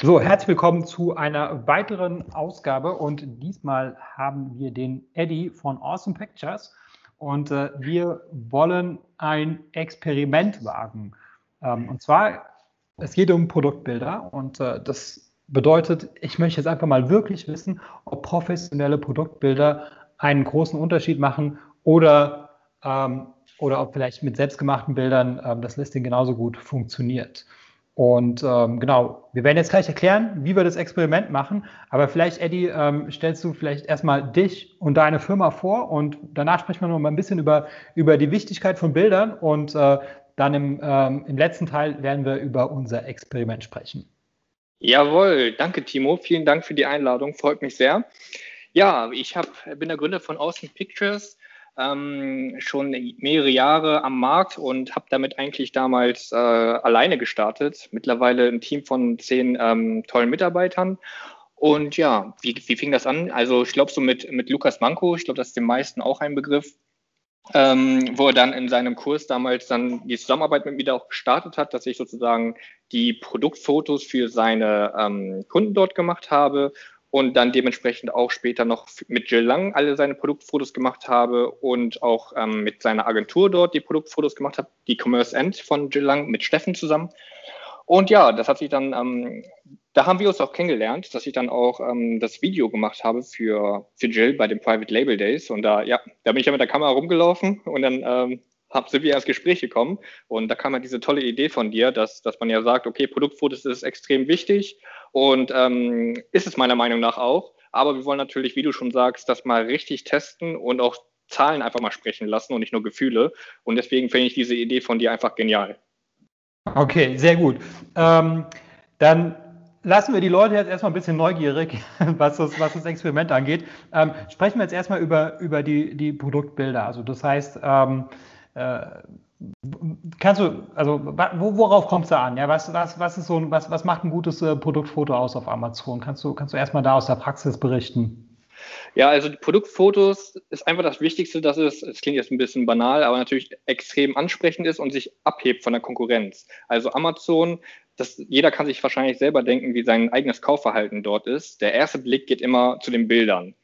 So, herzlich willkommen zu einer weiteren Ausgabe und diesmal haben wir den Eddie von Awesome Pictures und äh, wir wollen ein Experiment wagen. Ähm, und zwar, es geht um Produktbilder und äh, das bedeutet, ich möchte jetzt einfach mal wirklich wissen, ob professionelle Produktbilder einen großen Unterschied machen oder, ähm, oder ob vielleicht mit selbstgemachten Bildern ähm, das Listing genauso gut funktioniert. Und ähm, genau, wir werden jetzt gleich erklären, wie wir das Experiment machen. Aber vielleicht, Eddie, ähm, stellst du vielleicht erstmal dich und deine Firma vor und danach sprechen wir noch mal ein bisschen über, über die Wichtigkeit von Bildern und äh, dann im, ähm, im letzten Teil werden wir über unser Experiment sprechen. Jawohl, danke Timo, vielen Dank für die Einladung, freut mich sehr. Ja, ich hab, bin der Gründer von Austin Pictures ähm, schon mehrere Jahre am Markt und habe damit eigentlich damals äh, alleine gestartet. Mittlerweile ein Team von zehn ähm, tollen Mitarbeitern. Und ja, wie, wie fing das an? Also ich glaube so mit, mit Lukas Manko, ich glaube, das ist den meisten auch ein Begriff, ähm, wo er dann in seinem Kurs damals dann die Zusammenarbeit mit mir auch gestartet hat, dass ich sozusagen die Produktfotos für seine ähm, Kunden dort gemacht habe und dann dementsprechend auch später noch mit Jill Lang alle seine Produktfotos gemacht habe und auch ähm, mit seiner Agentur dort die Produktfotos gemacht habe, die Commerce End von Jill Lang mit Steffen zusammen. Und ja, das hat sich dann, ähm, da haben wir uns auch kennengelernt, dass ich dann auch ähm, das Video gemacht habe für, für Jill bei den Private Label Days. Und da, ja, da bin ich ja mit der Kamera rumgelaufen und dann ähm, hab, sind wir ins Gespräch gekommen. Und da kam ja diese tolle Idee von dir, dass, dass man ja sagt, okay, Produktfotos ist extrem wichtig und ähm, ist es meiner Meinung nach auch. Aber wir wollen natürlich, wie du schon sagst, das mal richtig testen und auch Zahlen einfach mal sprechen lassen und nicht nur Gefühle. Und deswegen finde ich diese Idee von dir einfach genial. Okay, sehr gut. Ähm, dann lassen wir die Leute jetzt erstmal ein bisschen neugierig, was das, was das Experiment angeht. Ähm, sprechen wir jetzt erstmal über, über die, die Produktbilder. Also das heißt, ähm, äh, kannst du, also worauf kommt es da an? Ja, was, was, was, ist so was, was macht ein gutes äh, Produktfoto aus auf Amazon? Kannst du, kannst du erstmal da aus der Praxis berichten? Ja, also die Produktfotos ist einfach das Wichtigste, dass es, es klingt jetzt ein bisschen banal, aber natürlich extrem ansprechend ist und sich abhebt von der Konkurrenz. Also Amazon, das, jeder kann sich wahrscheinlich selber denken, wie sein eigenes Kaufverhalten dort ist. Der erste Blick geht immer zu den Bildern.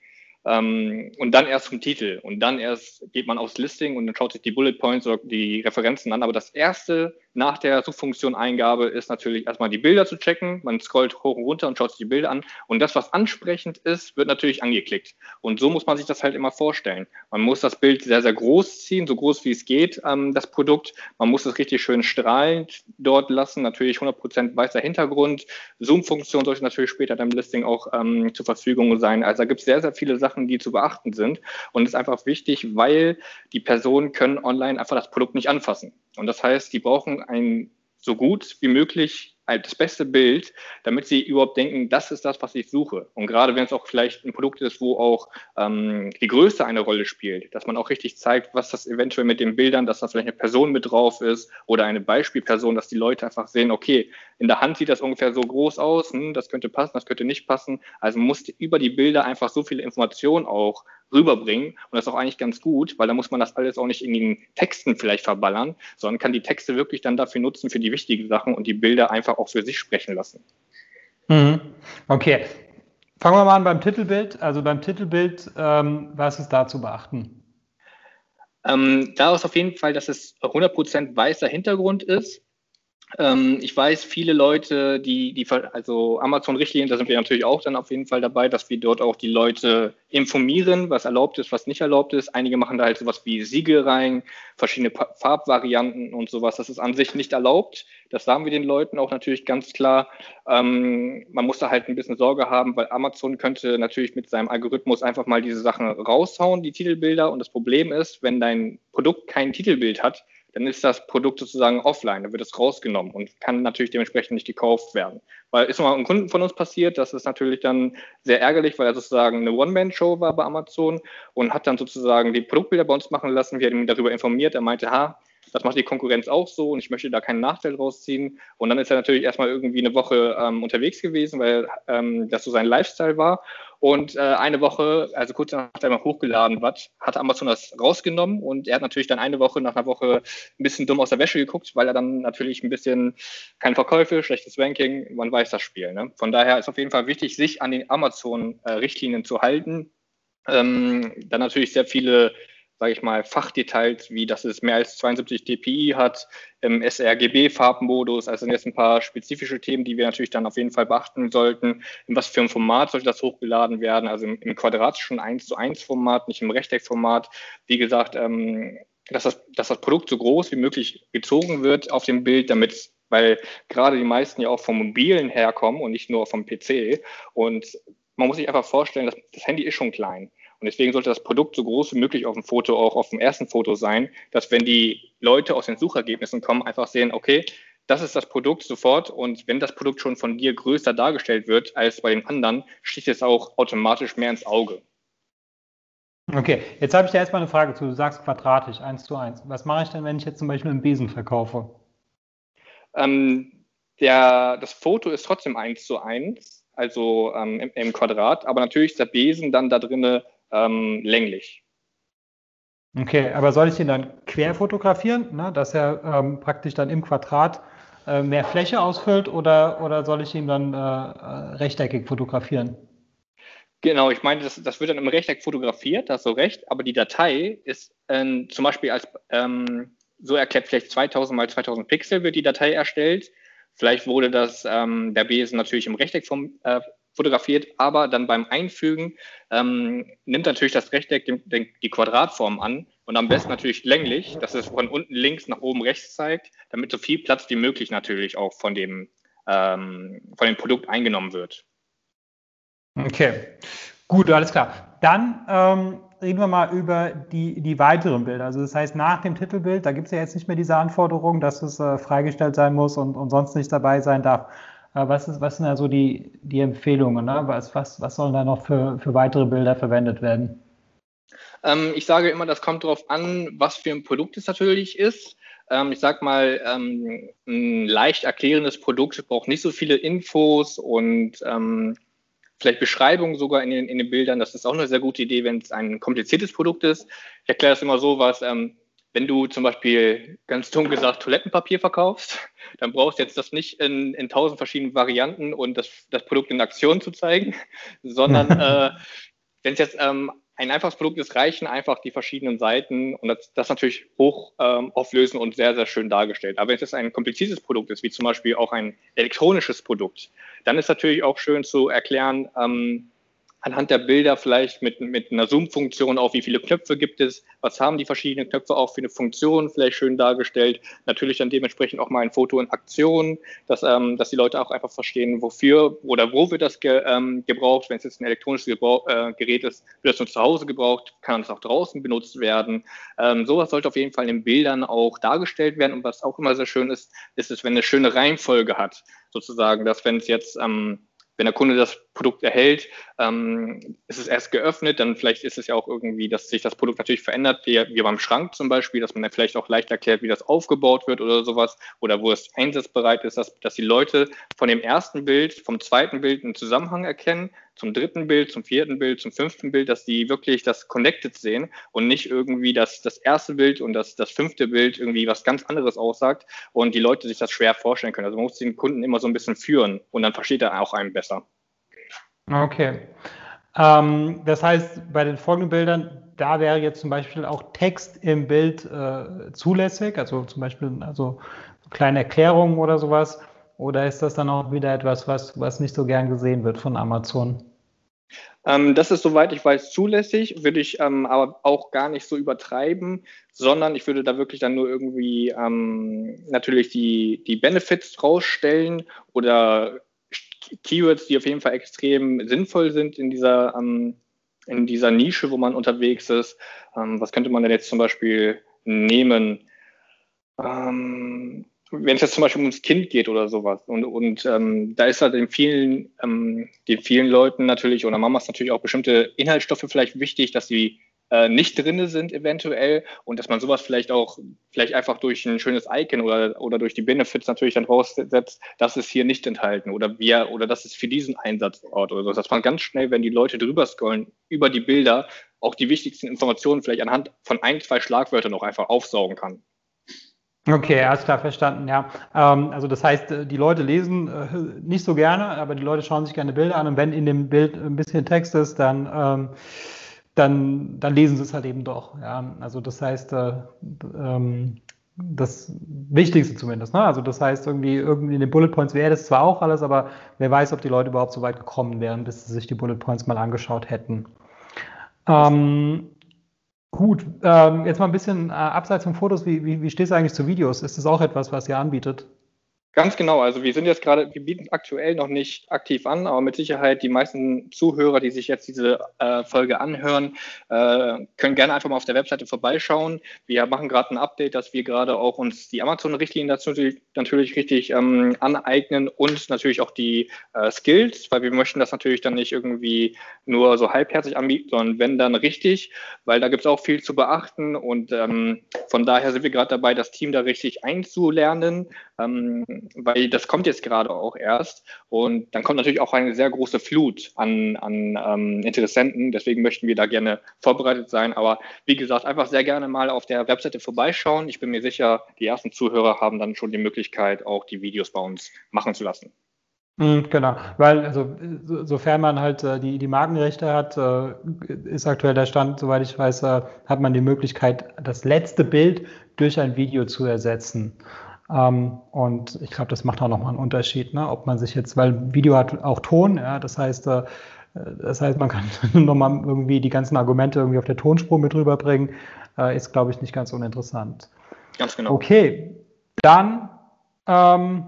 Ähm, und dann erst zum Titel. Und dann erst geht man aufs Listing und dann schaut sich die Bullet Points oder die Referenzen an. Aber das erste nach der Suchfunktion Eingabe ist natürlich erstmal die Bilder zu checken. Man scrollt hoch und runter und schaut sich die Bilder an. Und das, was ansprechend ist, wird natürlich angeklickt. Und so muss man sich das halt immer vorstellen. Man muss das Bild sehr, sehr groß ziehen, so groß wie es geht, ähm, das Produkt. Man muss es richtig schön strahlend dort lassen. Natürlich 100% weißer Hintergrund. Zoom-Funktion sollte natürlich später im Listing auch ähm, zur Verfügung sein. Also da gibt es sehr, sehr viele Sachen, die zu beachten sind. Und es ist einfach wichtig, weil die Personen können online einfach das Produkt nicht anfassen. Und das heißt, die brauchen ein so gut wie möglich das beste Bild, damit sie überhaupt denken, das ist das, was ich suche. Und gerade wenn es auch vielleicht ein Produkt ist, wo auch ähm, die Größe eine Rolle spielt, dass man auch richtig zeigt, was das eventuell mit den Bildern, dass da vielleicht eine Person mit drauf ist oder eine Beispielperson, dass die Leute einfach sehen, okay, in der Hand sieht das ungefähr so groß aus, hm, das könnte passen, das könnte nicht passen. Also muss über die Bilder einfach so viele Informationen auch rüberbringen. Und das ist auch eigentlich ganz gut, weil da muss man das alles auch nicht in den Texten vielleicht verballern, sondern kann die Texte wirklich dann dafür nutzen, für die wichtigen Sachen und die Bilder einfach auch für sich sprechen lassen. Mhm. Okay. Fangen wir mal an beim Titelbild. Also beim Titelbild, ähm, was ist da zu beachten? Ähm, da ist auf jeden Fall, dass es 100% weißer Hintergrund ist ich weiß, viele Leute, die, die also Amazon-Richtlinien, da sind wir natürlich auch dann auf jeden Fall dabei, dass wir dort auch die Leute informieren, was erlaubt ist, was nicht erlaubt ist. Einige machen da halt sowas wie Siegel rein, verschiedene Farbvarianten und sowas. Das ist an sich nicht erlaubt. Das sagen wir den Leuten auch natürlich ganz klar. Ähm, man muss da halt ein bisschen Sorge haben, weil Amazon könnte natürlich mit seinem Algorithmus einfach mal diese Sachen raushauen, die Titelbilder. Und das Problem ist, wenn dein Produkt kein Titelbild hat, dann ist das Produkt sozusagen offline, dann wird es rausgenommen und kann natürlich dementsprechend nicht gekauft werden. Weil ist mal einem Kunden von uns passiert, das ist natürlich dann sehr ärgerlich, weil er sozusagen eine One-Man-Show war bei Amazon und hat dann sozusagen die Produktbilder bei uns machen lassen. Wir haben ihn darüber informiert. Er meinte, ha, das macht die Konkurrenz auch so und ich möchte da keinen Nachteil rausziehen. Und dann ist er natürlich erstmal irgendwie eine Woche ähm, unterwegs gewesen, weil ähm, das so sein Lifestyle war. Und äh, eine Woche, also kurz nachdem er hochgeladen hat, hat Amazon das rausgenommen und er hat natürlich dann eine Woche nach einer Woche ein bisschen dumm aus der Wäsche geguckt, weil er dann natürlich ein bisschen keine Verkäufe, schlechtes Ranking, man weiß das Spiel. Ne? Von daher ist auf jeden Fall wichtig, sich an den Amazon-Richtlinien zu halten. Ähm, dann natürlich sehr viele sage ich mal, Fachdetails, wie dass es mehr als 72 dpi hat, im sRGB-Farbmodus. Also jetzt ein paar spezifische Themen, die wir natürlich dann auf jeden Fall beachten sollten. In was für ein Format sollte das hochgeladen werden? Also im, im quadratischen 1 zu 1 Format, nicht im Rechteckformat. Wie gesagt, ähm, dass, das, dass das Produkt so groß wie möglich gezogen wird auf dem Bild, damit weil gerade die meisten ja auch vom Mobilen herkommen und nicht nur vom PC. Und man muss sich einfach vorstellen, dass das Handy ist schon klein. Und deswegen sollte das Produkt so groß wie möglich auf dem Foto, auch auf dem ersten Foto sein, dass wenn die Leute aus den Suchergebnissen kommen, einfach sehen, okay, das ist das Produkt sofort und wenn das Produkt schon von dir größer dargestellt wird als bei den anderen, sticht es auch automatisch mehr ins Auge. Okay, jetzt habe ich dir erstmal eine Frage zu. Du sagst quadratisch, 1 zu 1. Was mache ich denn, wenn ich jetzt zum Beispiel einen Besen verkaufe? Ähm, der, das Foto ist trotzdem 1 zu 1, also ähm, im, im, Quadrat, aber natürlich ist der Besen dann da drinne ähm, länglich. Okay, aber soll ich ihn dann quer fotografieren, ne, dass er ähm, praktisch dann im Quadrat äh, mehr Fläche ausfüllt oder, oder soll ich ihn dann äh, äh rechteckig fotografieren? Genau, ich meine, das, das wird dann im Rechteck fotografiert, da hast du recht, aber die Datei ist äh, zum Beispiel als ähm, so erklärt, vielleicht 2000 mal 2000 Pixel wird die Datei erstellt. Vielleicht wurde das ähm, der Besen natürlich im Rechteck vom, äh, fotografiert, aber dann beim Einfügen ähm, nimmt natürlich das Rechteck den, den, die Quadratform an und am besten natürlich länglich, dass es von unten links nach oben rechts zeigt, damit so viel Platz wie möglich natürlich auch von dem, ähm, von dem Produkt eingenommen wird. Okay, gut, alles klar. Dann ähm, reden wir mal über die, die weiteren Bilder. Also das heißt, nach dem Titelbild, da gibt es ja jetzt nicht mehr diese Anforderung, dass es äh, freigestellt sein muss und, und sonst nicht dabei sein darf. Was, ist, was sind da so die, die Empfehlungen? Ne? Was, was, was sollen da noch für, für weitere Bilder verwendet werden? Ähm, ich sage immer, das kommt darauf an, was für ein Produkt es natürlich ist. Ähm, ich sage mal, ähm, ein leicht erklärendes Produkt braucht nicht so viele Infos und ähm, vielleicht Beschreibungen sogar in den, in den Bildern. Das ist auch eine sehr gute Idee, wenn es ein kompliziertes Produkt ist. Ich erkläre das immer so, was ähm, wenn du zum Beispiel ganz dumm gesagt Toilettenpapier verkaufst, dann brauchst du jetzt das nicht in, in tausend verschiedenen Varianten und das, das Produkt in Aktion zu zeigen, sondern äh, wenn es jetzt ähm, ein einfaches Produkt ist, reichen einfach die verschiedenen Seiten und das, das natürlich hoch ähm, auflösen und sehr, sehr schön dargestellt. Aber wenn es jetzt ein kompliziertes Produkt ist, wie zum Beispiel auch ein elektronisches Produkt, dann ist natürlich auch schön zu erklären, ähm, anhand der Bilder vielleicht mit, mit einer Zoom-Funktion auch, wie viele Knöpfe gibt es, was haben die verschiedenen Knöpfe auch für eine Funktion, vielleicht schön dargestellt. Natürlich dann dementsprechend auch mal ein Foto in Aktion, dass, ähm, dass die Leute auch einfach verstehen, wofür oder wo wird das ge, ähm, gebraucht. Wenn es jetzt ein elektronisches Gebrauch, äh, Gerät ist, wird das nur zu Hause gebraucht, kann das auch draußen benutzt werden. Ähm, sowas sollte auf jeden Fall in Bildern auch dargestellt werden. Und was auch immer sehr schön ist, ist es, wenn eine schöne Reihenfolge hat, sozusagen, dass wenn es jetzt ähm, wenn der Kunde das Produkt erhält, ähm, ist es erst geöffnet, dann vielleicht ist es ja auch irgendwie, dass sich das Produkt natürlich verändert, wie, wie beim Schrank zum Beispiel, dass man dann vielleicht auch leicht erklärt, wie das aufgebaut wird oder sowas oder wo es einsatzbereit ist, dass, dass die Leute von dem ersten Bild, vom zweiten Bild einen Zusammenhang erkennen, zum dritten Bild, zum vierten Bild, zum fünften Bild, dass die wirklich das Connected sehen und nicht irgendwie das, das erste Bild und das, das fünfte Bild irgendwie was ganz anderes aussagt und die Leute sich das schwer vorstellen können. Also man muss den Kunden immer so ein bisschen führen und dann versteht er auch einen besser. Okay. Ähm, das heißt, bei den folgenden Bildern, da wäre jetzt zum Beispiel auch Text im Bild äh, zulässig, also zum Beispiel also kleine Erklärungen oder sowas. Oder ist das dann auch wieder etwas, was, was nicht so gern gesehen wird von Amazon? Ähm, das ist, soweit ich weiß, zulässig, würde ich ähm, aber auch gar nicht so übertreiben, sondern ich würde da wirklich dann nur irgendwie ähm, natürlich die, die Benefits rausstellen oder Keywords, die auf jeden Fall extrem sinnvoll sind in dieser, ähm, in dieser Nische, wo man unterwegs ist. Ähm, was könnte man denn jetzt zum Beispiel nehmen? Wenn es jetzt zum Beispiel ums Kind geht oder sowas. Und, und ähm, da ist halt den vielen, ähm, den vielen Leuten natürlich oder Mamas natürlich auch bestimmte Inhaltsstoffe vielleicht wichtig, dass sie äh, nicht drin sind eventuell und dass man sowas vielleicht auch vielleicht einfach durch ein schönes Icon oder, oder durch die Benefits natürlich dann raussetzt, das ist hier nicht enthalten oder wir oder das ist für diesen Einsatzort oder so, dass man ganz schnell, wenn die Leute drüber scrollen über die Bilder, auch die wichtigsten Informationen vielleicht anhand von ein, zwei Schlagwörtern noch einfach aufsaugen kann. Okay, alles klar, verstanden, ja. Ähm, also das heißt, äh, die Leute lesen äh, nicht so gerne, aber die Leute schauen sich gerne Bilder an und wenn in dem Bild ein bisschen Text ist, dann ähm, dann, dann lesen sie es halt eben doch. Ja? Also das heißt, äh, ähm, das Wichtigste zumindest. Ne? Also das heißt, irgendwie, irgendwie in den Bullet Points wäre das zwar auch alles, aber wer weiß, ob die Leute überhaupt so weit gekommen wären, bis sie sich die Bullet Points mal angeschaut hätten. Ähm, gut, ähm, jetzt mal ein bisschen äh, abseits von Fotos, wie, wie, wie stehst du eigentlich zu Videos? Ist das auch etwas, was ihr anbietet? Ganz genau. Also wir sind jetzt gerade, wir bieten aktuell noch nicht aktiv an, aber mit Sicherheit die meisten Zuhörer, die sich jetzt diese äh, Folge anhören, äh, können gerne einfach mal auf der Webseite vorbeischauen. Wir machen gerade ein Update, dass wir gerade auch uns die Amazon-Richtlinien dazu natürlich richtig ähm, aneignen und natürlich auch die äh, Skills, weil wir möchten das natürlich dann nicht irgendwie nur so halbherzig anbieten, sondern wenn dann richtig, weil da gibt es auch viel zu beachten und ähm, von daher sind wir gerade dabei, das Team da richtig einzulernen. Ähm, weil das kommt jetzt gerade auch erst und dann kommt natürlich auch eine sehr große Flut an, an ähm, Interessenten. Deswegen möchten wir da gerne vorbereitet sein. Aber wie gesagt, einfach sehr gerne mal auf der Webseite vorbeischauen. Ich bin mir sicher, die ersten Zuhörer haben dann schon die Möglichkeit, auch die Videos bei uns machen zu lassen. Mhm, genau, weil also sofern man halt äh, die, die Markenrechte hat, äh, ist aktuell der Stand, soweit ich weiß, äh, hat man die Möglichkeit, das letzte Bild durch ein Video zu ersetzen. Ähm, und ich glaube, das macht auch nochmal einen Unterschied, ne? ob man sich jetzt, weil Video hat auch Ton, ja, das heißt, äh, das heißt, man kann nochmal irgendwie die ganzen Argumente irgendwie auf der Tonspur mit rüberbringen, äh, ist, glaube ich, nicht ganz uninteressant. Ganz genau. Okay, dann, ähm,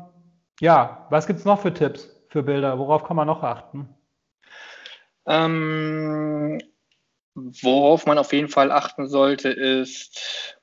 ja, was gibt es noch für Tipps für Bilder? Worauf kann man noch achten? Ähm, worauf man auf jeden Fall achten sollte, ist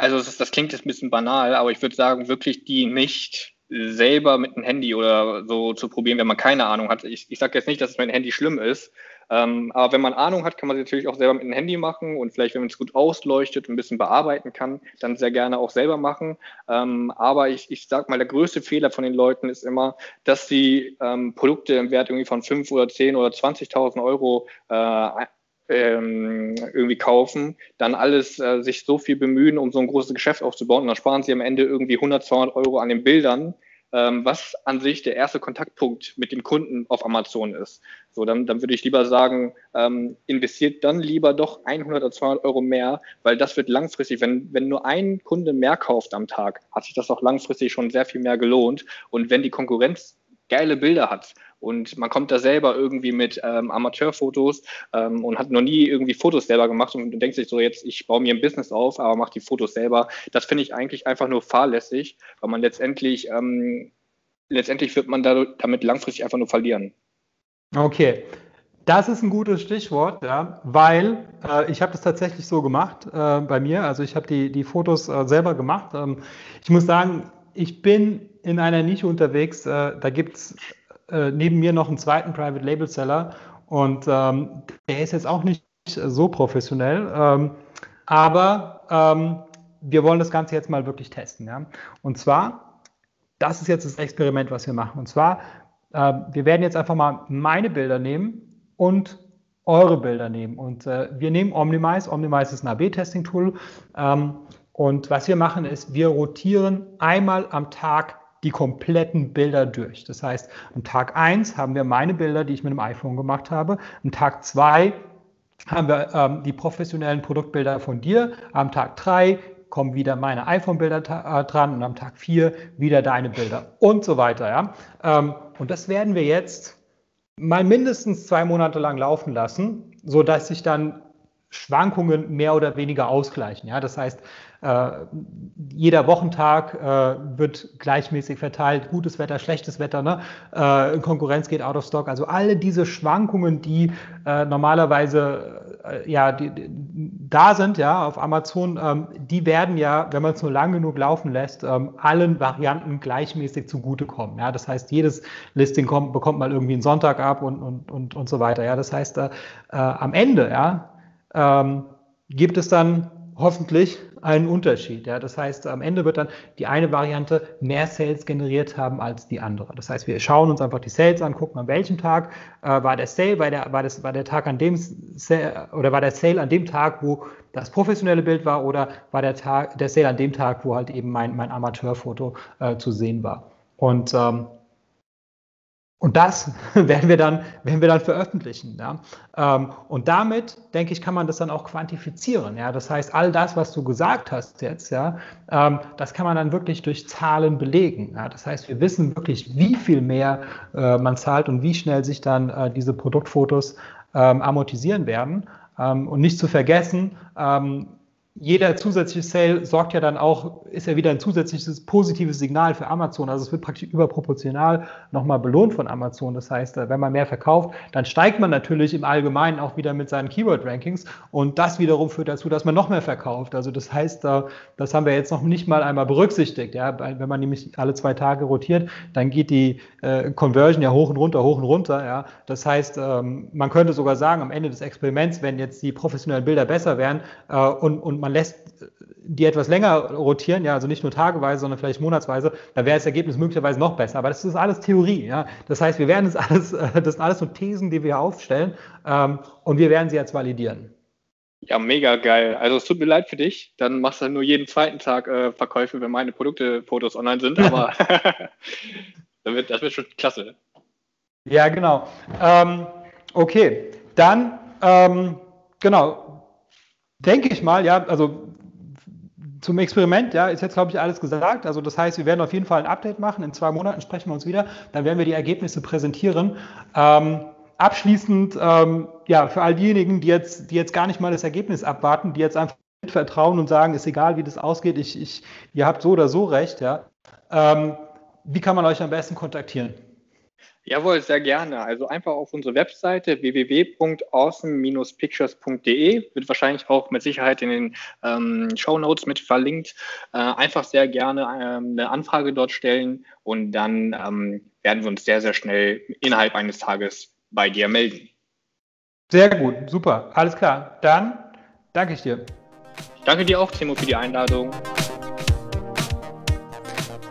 also das, das klingt jetzt ein bisschen banal, aber ich würde sagen, wirklich die nicht selber mit einem Handy oder so zu probieren, wenn man keine Ahnung hat. Ich, ich sage jetzt nicht, dass dem Handy schlimm ist, ähm, aber wenn man Ahnung hat, kann man sie natürlich auch selber mit dem Handy machen und vielleicht, wenn man es gut ausleuchtet und ein bisschen bearbeiten kann, dann sehr gerne auch selber machen. Ähm, aber ich, ich sage mal, der größte Fehler von den Leuten ist immer, dass sie ähm, Produkte im Wert irgendwie von 5 oder 10 oder 20.000 Euro äh, ähm, irgendwie kaufen, dann alles äh, sich so viel bemühen, um so ein großes Geschäft aufzubauen und dann sparen sie am Ende irgendwie 100, 200 Euro an den Bildern, ähm, was an sich der erste Kontaktpunkt mit dem Kunden auf Amazon ist. So, dann, dann würde ich lieber sagen, ähm, investiert dann lieber doch 100 oder 200 Euro mehr, weil das wird langfristig, wenn, wenn nur ein Kunde mehr kauft am Tag, hat sich das auch langfristig schon sehr viel mehr gelohnt. Und wenn die Konkurrenz geile Bilder hat und man kommt da selber irgendwie mit ähm, Amateurfotos ähm, und hat noch nie irgendwie Fotos selber gemacht und denkt sich so, jetzt ich baue mir ein Business auf, aber mache die Fotos selber. Das finde ich eigentlich einfach nur fahrlässig, weil man letztendlich, ähm, letztendlich wird man da, damit langfristig einfach nur verlieren. Okay. Das ist ein gutes Stichwort, ja, weil äh, ich habe das tatsächlich so gemacht äh, bei mir. Also ich habe die, die Fotos äh, selber gemacht. Ähm, ich muss sagen, ich bin in einer Nische unterwegs. Äh, da gibt es äh, neben mir noch einen zweiten Private Label Seller und ähm, der ist jetzt auch nicht so professionell, ähm, aber ähm, wir wollen das Ganze jetzt mal wirklich testen. Ja? Und zwar, das ist jetzt das Experiment, was wir machen. Und zwar, äh, wir werden jetzt einfach mal meine Bilder nehmen und eure Bilder nehmen. Und äh, wir nehmen Omnimize. Omnimize ist ein AB-Testing-Tool. Und was wir machen ist, wir rotieren einmal am Tag die kompletten Bilder durch. Das heißt, am Tag 1 haben wir meine Bilder, die ich mit dem iPhone gemacht habe. Am Tag 2 haben wir ähm, die professionellen Produktbilder von dir. Am Tag 3 kommen wieder meine iPhone-Bilder äh, dran und am Tag 4 wieder deine Bilder und so weiter. Ja? Ähm, und das werden wir jetzt mal mindestens zwei Monate lang laufen lassen, sodass sich dann Schwankungen mehr oder weniger ausgleichen. Ja? Das heißt, jeder Wochentag äh, wird gleichmäßig verteilt, gutes Wetter, schlechtes Wetter, ne? äh, Konkurrenz geht out of stock. Also alle diese Schwankungen, die äh, normalerweise äh, ja die, die, da sind, ja, auf Amazon, ähm, die werden ja, wenn man es nur lang genug laufen lässt, ähm, allen Varianten gleichmäßig zugutekommen. Ja? Das heißt, jedes Listing kommt, bekommt mal irgendwie einen Sonntag ab und, und, und, und so weiter. Ja? Das heißt, äh, am Ende, ja, ähm, gibt es dann hoffentlich einen Unterschied. Ja? Das heißt, am Ende wird dann die eine Variante mehr Sales generiert haben als die andere. Das heißt, wir schauen uns einfach die Sales an, gucken, an welchem Tag äh, war der Sale, war der, war, das, war der Tag an dem Sale, oder war der Sale an dem Tag, wo das professionelle Bild war, oder war der Tag, der Sale an dem Tag, wo halt eben mein, mein Amateurfoto äh, zu sehen war. Und ähm, und das werden wir dann, werden wir dann veröffentlichen. Ja? Ähm, und damit, denke ich, kann man das dann auch quantifizieren. Ja? Das heißt, all das, was du gesagt hast jetzt, ja, ähm, das kann man dann wirklich durch Zahlen belegen. Ja? Das heißt, wir wissen wirklich, wie viel mehr äh, man zahlt und wie schnell sich dann äh, diese Produktfotos ähm, amortisieren werden. und nicht zu vergessen, jeder zusätzliche Sale sorgt ja dann auch, ist ja wieder ein zusätzliches positives Signal für Amazon. Also es wird praktisch überproportional nochmal belohnt von Amazon. Das heißt, äh, wenn man mehr verkauft, dann steigt man natürlich im Allgemeinen auch wieder mit seinen Keyword-Rankings und das wiederum führt dazu, dass man noch mehr verkauft. Also das heißt, äh, das haben wir jetzt noch nicht mal einmal berücksichtigt. Ja? Wenn man nämlich alle zwei Tage rotiert, dann geht die äh, Conversion ja hoch und runter, hoch und runter. Ja? Das heißt, ähm, man könnte sogar sagen, am Ende des Experiments, wenn jetzt die professionellen Bilder besser wären und, und man lässt die etwas länger rotieren, ja, also nicht nur tageweise, sondern vielleicht monatsweise, dann wäre das Ergebnis möglicherweise noch besser. Aber das ist alles Theorie, ja. Das heißt, wir werden das alles, das sind alles nur Thesen, die wir aufstellen, ähm, und wir werden sie jetzt validieren. Ja, mega geil. Also es tut mir leid für dich. Dann machst du nur jeden zweiten Tag äh, Verkäufe, wenn meine Produkte-Fotos online sind, aber das, wird, das wird schon klasse. Ja, genau. Ähm, okay, dann ähm, genau, denke ich mal, ja, also zum Experiment, ja, ist jetzt, glaube ich, alles gesagt. Also das heißt, wir werden auf jeden Fall ein Update machen. In zwei Monaten sprechen wir uns wieder. Dann werden wir die Ergebnisse präsentieren. Ähm, abschließend, ähm, ja, für all diejenigen, die jetzt, die jetzt gar nicht mal das Ergebnis abwarten, die jetzt einfach vertrauen und sagen, ist egal, wie das ausgeht, ich, ich, ihr habt so oder so recht, ja. Ähm, wie kann man euch am besten kontaktieren? Jawohl, sehr gerne. Also einfach auf unsere Webseite www.awesome-pictures.de wird wahrscheinlich auch mit Sicherheit in den ähm, Show Notes mit verlinkt. Äh, einfach sehr gerne ähm, eine Anfrage dort stellen und dann ähm, werden wir uns sehr, sehr schnell innerhalb eines Tages bei dir melden. Sehr gut, super, alles klar. Dann danke ich dir. Ich danke dir auch, Timo, für die Einladung.